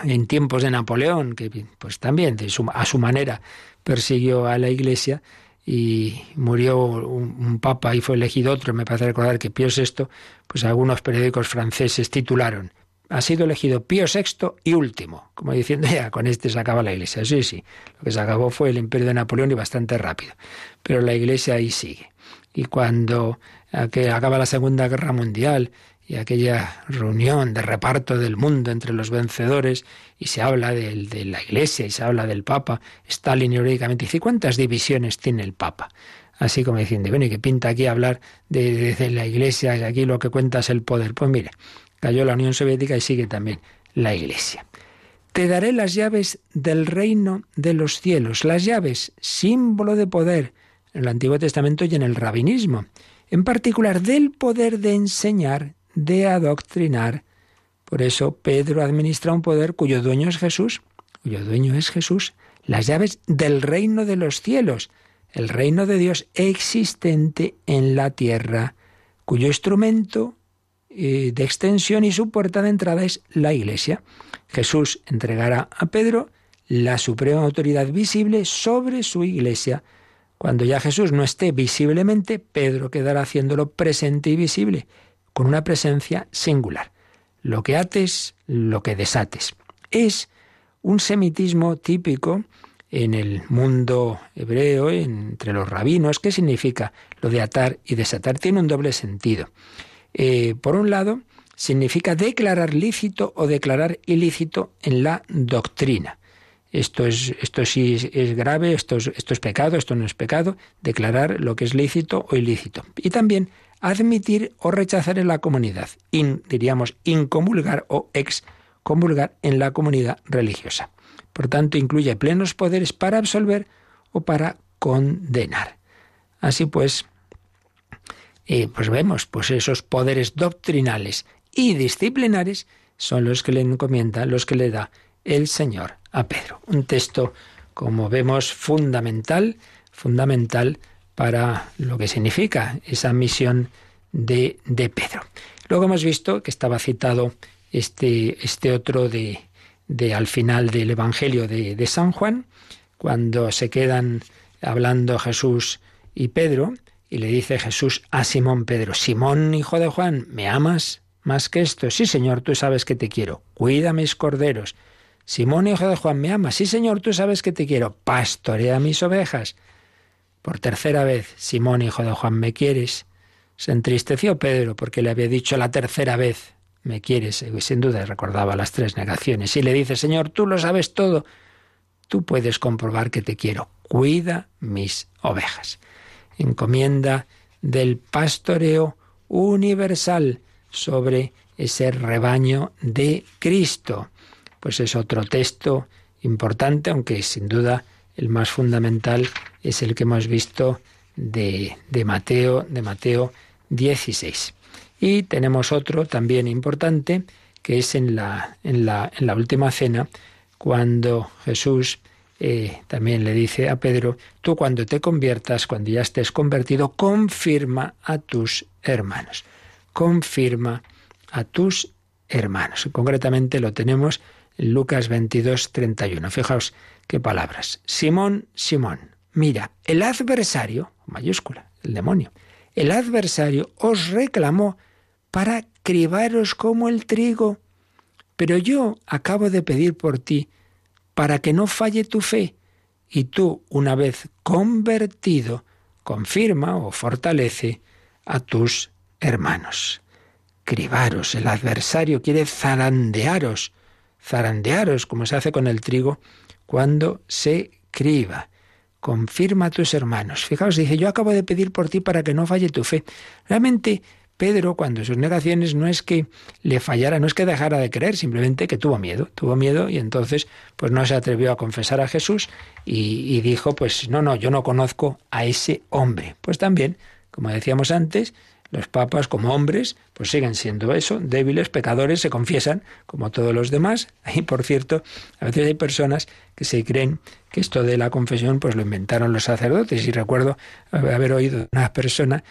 en tiempos de Napoleón, que pues también a su manera persiguió a la Iglesia y murió un, papa y fue elegido otro, me parece recordar que Pío VI, pues algunos periódicos franceses titularon ha sido elegido Pío VI y último, como diciendo ya, con este se acaba la Iglesia. Sí, sí, lo que se acabó fue el imperio de Napoleón y bastante rápido, pero la Iglesia ahí sigue y cuando acaba la Segunda Guerra Mundial y aquella reunión de reparto del mundo entre los vencedores y se habla de, de la Iglesia y se habla del Papa, Stalin irónicamente dice, ¿cuántas divisiones tiene el Papa? Así como diciendo, bueno, ¿y qué pinta aquí hablar de, de, la Iglesia y aquí lo que cuenta es el poder? Pues mire, cayó la Unión Soviética y sigue también la Iglesia. Te daré las llaves del reino de los cielos, las llaves, símbolo de poder, en el Antiguo Testamento y en el rabinismo, en particular del poder de enseñar, de adoctrinar. Por eso Pedro administra un poder cuyo dueño es Jesús, cuyo dueño es Jesús, las llaves del reino de los cielos, el reino de Dios existente en la tierra, cuyo instrumento de extensión y su puerta de entrada es la Iglesia. Jesús entregará a Pedro la suprema autoridad visible sobre su Iglesia, cuando ya Jesús no esté visiblemente, Pedro quedará haciéndolo presente y visible, con una presencia singular. Lo que ates, lo que desates. Es un semitismo típico en el mundo hebreo, entre los rabinos. ¿Qué significa lo de atar y desatar? Tiene un doble sentido. Eh, por un lado, significa declarar lícito o declarar ilícito en la doctrina esto es, esto sí es, grave, esto es, esto es pecado, esto no es pecado, declarar lo que es lícito o ilícito. Y también admitir o rechazar en la comunidad, diríamos incomulgar o excomulgar en la comunidad religiosa. Por tanto, incluye plenos poderes para absolver o para condenar. Así pues, eh, pues vemos, pues esos poderes doctrinales y disciplinares son los que le encomienda, los que le da el Señor a Pedro. Un texto, como vemos, fundamental, fundamental para lo que significa esa misión de, de Pedro. Luego hemos visto que estaba citado este, este otro de, de, al final del Evangelio de, de, San Juan, cuando se quedan hablando Jesús y Pedro, y le dice Jesús a Simón Pedro, Simón, hijo de Juan, ¿me amas más que esto? Sí, Señor, tú sabes que te quiero. Cuida mis corderos. Simón, hijo de Juan, ¿me amas? Sí, Señor, tú sabes que te quiero. Pastorea mis ovejas. Por tercera vez, Simón, hijo de Juan, ¿me quieres? Se entristeció Pedro porque le había dicho la tercera vez, ¿me quieres? Y sin duda recordaba las tres negaciones. Y le dice, Señor, tú lo sabes todo. Tú puedes comprobar que te quiero. Cuida mis ovejas. Encomienda del pastoreo universal sobre ese rebaño de Cristo. Pues es otro texto importante, aunque sin duda el más fundamental es el que hemos visto de, de Mateo, de Mateo 16. Y tenemos otro también importante, que es en la, en la, en la última cena, cuando Jesús eh, también le dice a Pedro, tú cuando te conviertas, cuando ya estés convertido, confirma a tus hermanos. Confirma a tus hermanos. Concretamente lo tenemos en Lucas 22, 31. Fijaos qué palabras. Simón, Simón, mira, el adversario, mayúscula, el demonio, el adversario os reclamó para cribaros como el trigo, pero yo acabo de pedir por ti para que no falle tu fe, y tú, una vez convertido, confirma o fortalece a tus hermanos. Cribaros, el adversario quiere zarandearos, zarandearos como se hace con el trigo cuando se criba confirma a tus hermanos. Fijaos, dice, yo acabo de pedir por ti para que no falle tu fe. Realmente, Pedro, cuando sus negaciones no es que le fallara, no es que dejara de creer, simplemente que tuvo miedo, tuvo miedo y entonces pues no se atrevió a confesar a Jesús y, y dijo, pues no, no, yo no conozco a ese hombre. Pues también, como decíamos antes, los papas, como hombres, pues siguen siendo eso, débiles, pecadores, se confiesan como todos los demás. [laughs] Y por cierto, a veces hay personas que se creen que esto de la confesión pues lo inventaron los sacerdotes. Y recuerdo haber oído una persona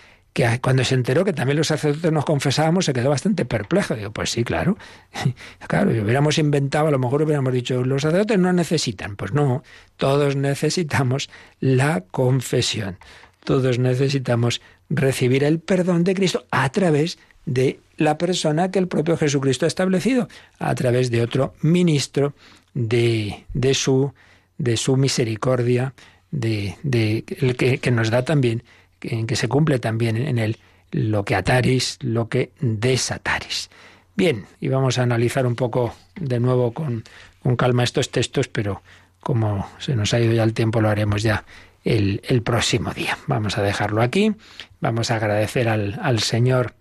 cuando se enteró que también los sacerdotes nos confesábamos se quedó bastante perplejo. Digo, pues sí, claro. [laughs] claro, hubiéramos inventado, a lo mejor hubiéramos dicho, los sacerdotes no necesitan. Pues no, todos necesitamos la confesión. Todos necesitamos recibir el perdón de Cristo a través de la persona que el propio Jesucristo ha establecido, a través de otro ministro de, de, su, de su misericordia, de, de el que, que, nos da también, en que se cumple también en él lo que ataris, lo que desataris. Bien, y vamos a analizar un poco de nuevo con, con calma estos textos, pero como se nos ha ido ya el tiempo, lo haremos ya el, el, próximo día. Vamos a dejarlo aquí. Vamos a agradecer al, al Señor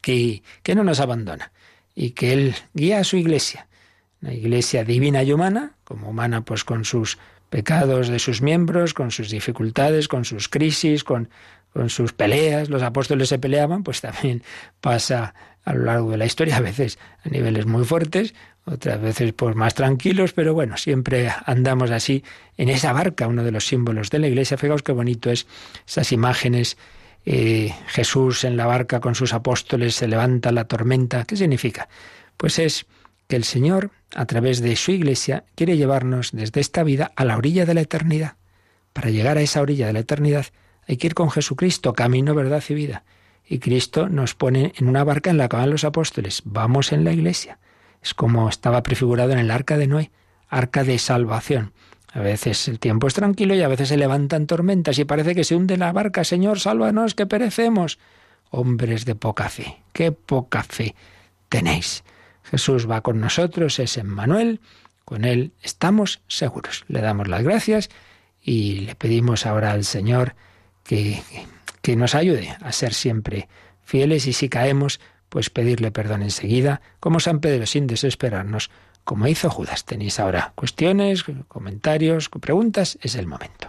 que, que, no nos abandona y que Él guía a su iglesia. Una iglesia divina y humana, como humana pues con sus pecados de sus miembros, con sus dificultades, con sus crisis, con, con sus peleas. Los apóstoles se peleaban, pues también pasa a lo largo de la historia, a veces a niveles muy fuertes, otras veces pues más tranquilos, pero bueno, siempre andamos así en esa barca, uno de los símbolos de la iglesia. Fijaos qué bonito es esas imágenes. Eh, Jesús en la barca con sus apóstoles se levanta la tormenta. ¿Qué significa? Pues es que el Señor, a través de su iglesia, quiere llevarnos desde esta vida a la orilla de la eternidad. Para llegar a esa orilla de la eternidad hay que ir con Jesucristo, camino, verdad y vida. Y Cristo nos pone en una barca en la que van los apóstoles. Vamos en la iglesia. Es como estaba prefigurado en el arca de Noé, arca de salvación. A veces el tiempo es tranquilo y a veces se levantan tormentas y parece que se hunde la barca. Señor, sálvanos, que perecemos. Hombres de poca fe, qué poca fe tenéis. Jesús va con nosotros, es Emmanuel, con Él estamos seguros. Le damos las gracias y le pedimos ahora al Señor que, que nos ayude a ser siempre fieles y si caemos, pues pedirle perdón enseguida, como San Pedro, sin desesperarnos, como hizo Judas. Tenéis ahora cuestiones, comentarios, preguntas, es el momento.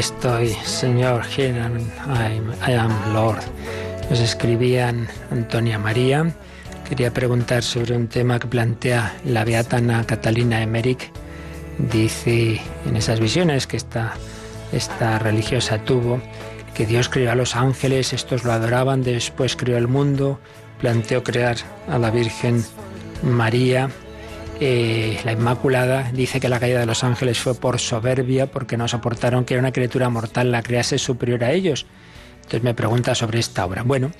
Estoy, Señor, here I, am Lord. Nos escribían Antonia María. Quería preguntar sobre un tema que plantea la beata Ana Catalina Emmerich. Dice en esas visiones que esta, esta religiosa tuvo que Dios creó a los ángeles, estos lo adoraban, después creó el mundo, planteó crear a la Virgen María, eh, la Inmaculada dice que la caída de los ángeles fue por soberbia, porque no soportaron que una criatura mortal la crease superior a ellos. Entonces me pregunta sobre esta obra. Bueno,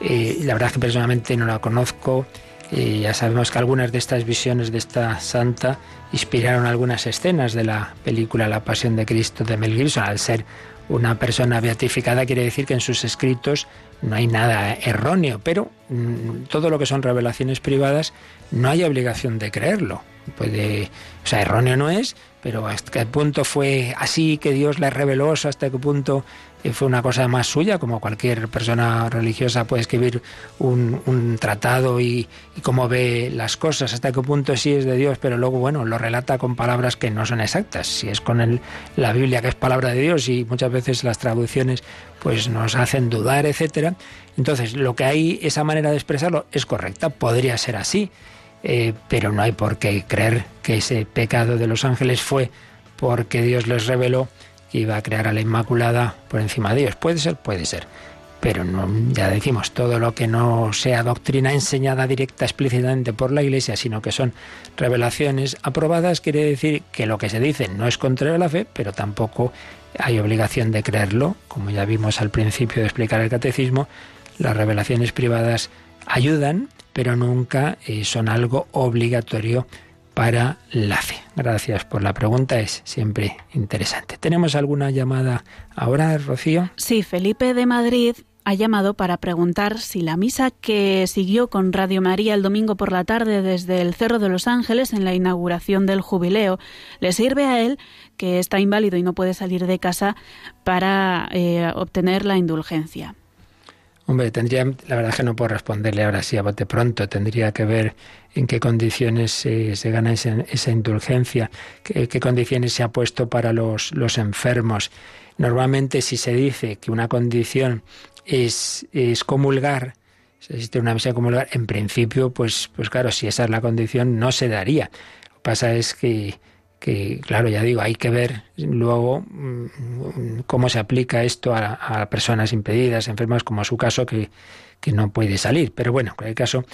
eh, la verdad es que personalmente no la conozco. eh, ya sabemos que algunas de estas visiones de esta santa inspiraron algunas escenas de la película La Pasión de Cristo de Mel Gibson. Al ser una persona beatificada quiere decir que en sus escritos no hay nada erróneo, pero mm, todo lo que son revelaciones privadas no hay obligación de creerlo. Puede, o sea, erróneo no es, pero hasta qué punto fue así que Dios le reveló, hasta qué punto eh, fue una cosa más suya, como cualquier persona religiosa puede escribir un, un tratado y, y cómo ve las cosas, hasta qué punto sí es de Dios, pero luego, bueno, lo relata con palabras que no son exactas. Si es con el, la Biblia, que es palabra de Dios, y muchas veces las traducciones pues nos hacen dudar, etcétera. Entonces, lo que hay, esa manera de expresarlo es correcta, podría ser así, eh, pero no hay por qué creer que ese pecado de los ángeles fue porque Dios les reveló que iba a crear a la Inmaculada por encima de Dios. Puede ser, puede ser. Pero no, ya decimos, todo lo que no sea doctrina enseñada directa explícitamente por la Iglesia, sino que son revelaciones aprobadas, quiere decir que lo que se dice no es contrario a la fe, pero tampoco hay obligación de creerlo. Como ya vimos al principio de explicar el catecismo, las revelaciones privadas ayudan, pero nunca eh, son algo obligatorio para la fe. Gracias por la pregunta, es siempre interesante. ¿Tenemos alguna llamada ahora, Rocío? Sí, Felipe de Madrid ha llamado para preguntar si la misa que siguió con Radio María el domingo por la tarde desde el Cerro de los Ángeles en la inauguración del jubileo le sirve a él, que está inválido y no puede salir de casa, para eh, obtener la indulgencia. Hombre, tendría, la verdad es que no puedo responderle ahora sí a bote pronto. Tendría que ver en qué condiciones se, gana esa, indulgencia, qué, condiciones se ha puesto para los enfermos. Normalmente, si se dice que una condición es, es comulgar, si existe una misa de comulgar, en principio, pues, pues claro, si esa es la condición, no se daría. Lo que pasa es que que claro, ya digo, hay que ver luego cómo se aplica esto a, a personas impedidas, enfermas, como su caso, que, que, no puede salir. Pero bueno, en cualquier caso,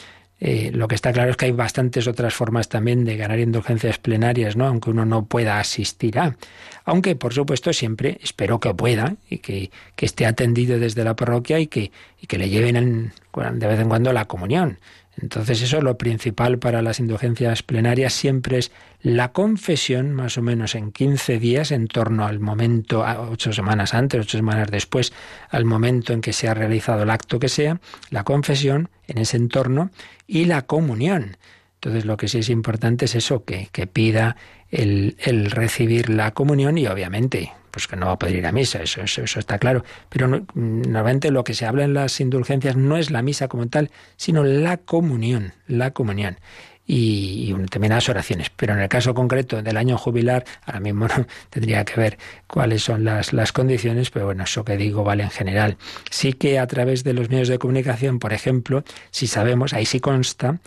eh, lo que está claro es que hay bastantes otras formas también de ganar indulgencias plenarias, ¿no? Aunque uno no pueda asistir a. Aunque, por supuesto, siempre espero que pueda y que, esté atendido desde la parroquia y que, y que le lleven en, de vez en cuando la comunión. Entonces eso lo principal para las indulgencias plenarias siempre es la confesión, más o menos en 15 días, en torno al momento, ocho semanas antes, ocho semanas después, al momento en que se ha realizado el acto que sea, la confesión en ese entorno y la comunión. Entonces lo que sí es importante es eso, que, que pida el, el recibir la comunión y obviamente pues que no va a poder ir a misa, eso, eso, está claro. Pero normalmente lo que se habla en las indulgencias no es la misa como tal, sino la comunión, la comunión. Y, las oraciones. Pero en el caso concreto del año jubilar, ahora mismo [laughs] no tendría que ver cuáles son las, las condiciones, pero bueno, eso que digo vale en general. Sí que a través de los medios de comunicación, por ejemplo, si sabemos, ahí sí consta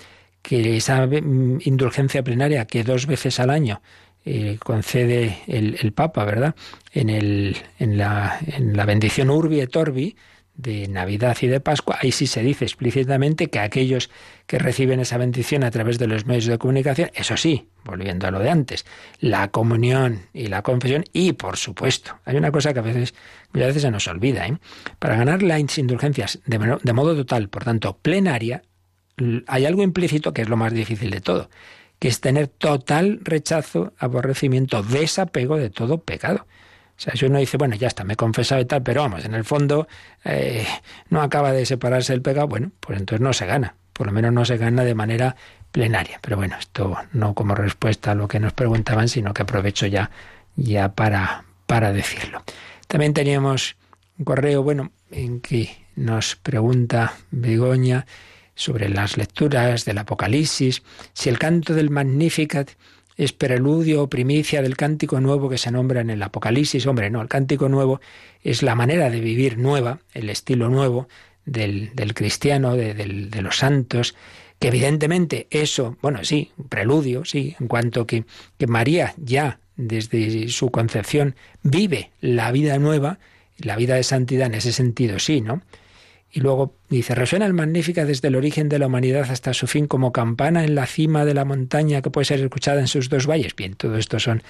que esa mm, indulgencia plenaria que dos veces al año eh, concede el, Papa, ¿verdad? En, el, en, la, en la bendición Urbi et Orbi de Navidad y de Pascua, ahí sí se dice explícitamente que aquellos que reciben esa bendición a través de los medios de comunicación, eso sí, volviendo a lo de antes, la comunión y la confesión, y por supuesto, hay una cosa que a veces, muchas veces se nos olvida, ¿eh? para ganar las indulgencias de, de modo total, por tanto, plenaria, hay algo implícito que es lo más difícil de todo, que es tener total rechazo, aborrecimiento, desapego de todo pecado. O sea, si uno dice, bueno, ya está, me he confesado y tal, pero vamos, en el fondo eh, no acaba de separarse el pecado, bueno, pues entonces no se gana, por lo menos no se gana de manera plenaria. Pero bueno, esto no como respuesta a lo que nos preguntaban, sino que aprovecho ya, ya para, para decirlo. También teníamos un correo, bueno, en que nos pregunta Begoña, sobre las lecturas del Apocalipsis, si el canto del Magnificat es preludio o primicia del cántico nuevo que se nombra en el Apocalipsis. Hombre, no, el cántico nuevo es la manera de vivir nueva, el estilo nuevo del, cristiano, de, los santos, que evidentemente eso, bueno, sí, preludio, sí, en cuanto que, que María ya desde su concepción vive la vida nueva, la vida de santidad en ese sentido, sí, ¿no? Y luego dice, resuena el Magnífica desde el origen de la humanidad hasta su fin como campana en la cima de la montaña que puede ser escuchada en sus dos valles. Bien, todo esto son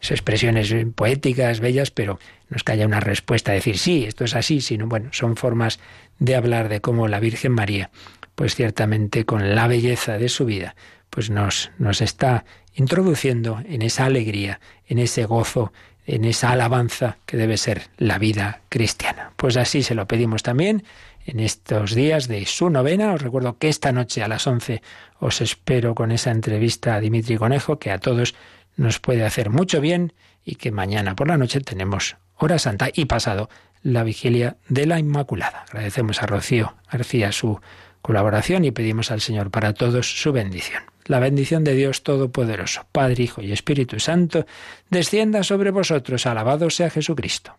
expresiones poéticas, bellas, pero no es una respuesta a decir, sí, esto es así, sino, bueno, son formas de hablar de cómo la Virgen María, pues ciertamente con la belleza de su vida, pues nos, nos está introduciendo en esa alegría, en ese gozo, en esa alabanza que debe ser la vida cristiana. Pues así se lo pedimos también en estos días de su novena. Os recuerdo que esta noche a las 11 os espero con esa entrevista a Dimitri Conejo, que a todos nos puede hacer mucho bien y que mañana por la noche tenemos hora santa y pasado la vigilia de la Inmaculada. Agradecemos a Rocío García su colaboración y pedimos al Señor para todos su bendición. La bendición de Dios Todopoderoso, Padre, Hijo y Espíritu Santo, descienda sobre vosotros. Alabado sea Jesucristo.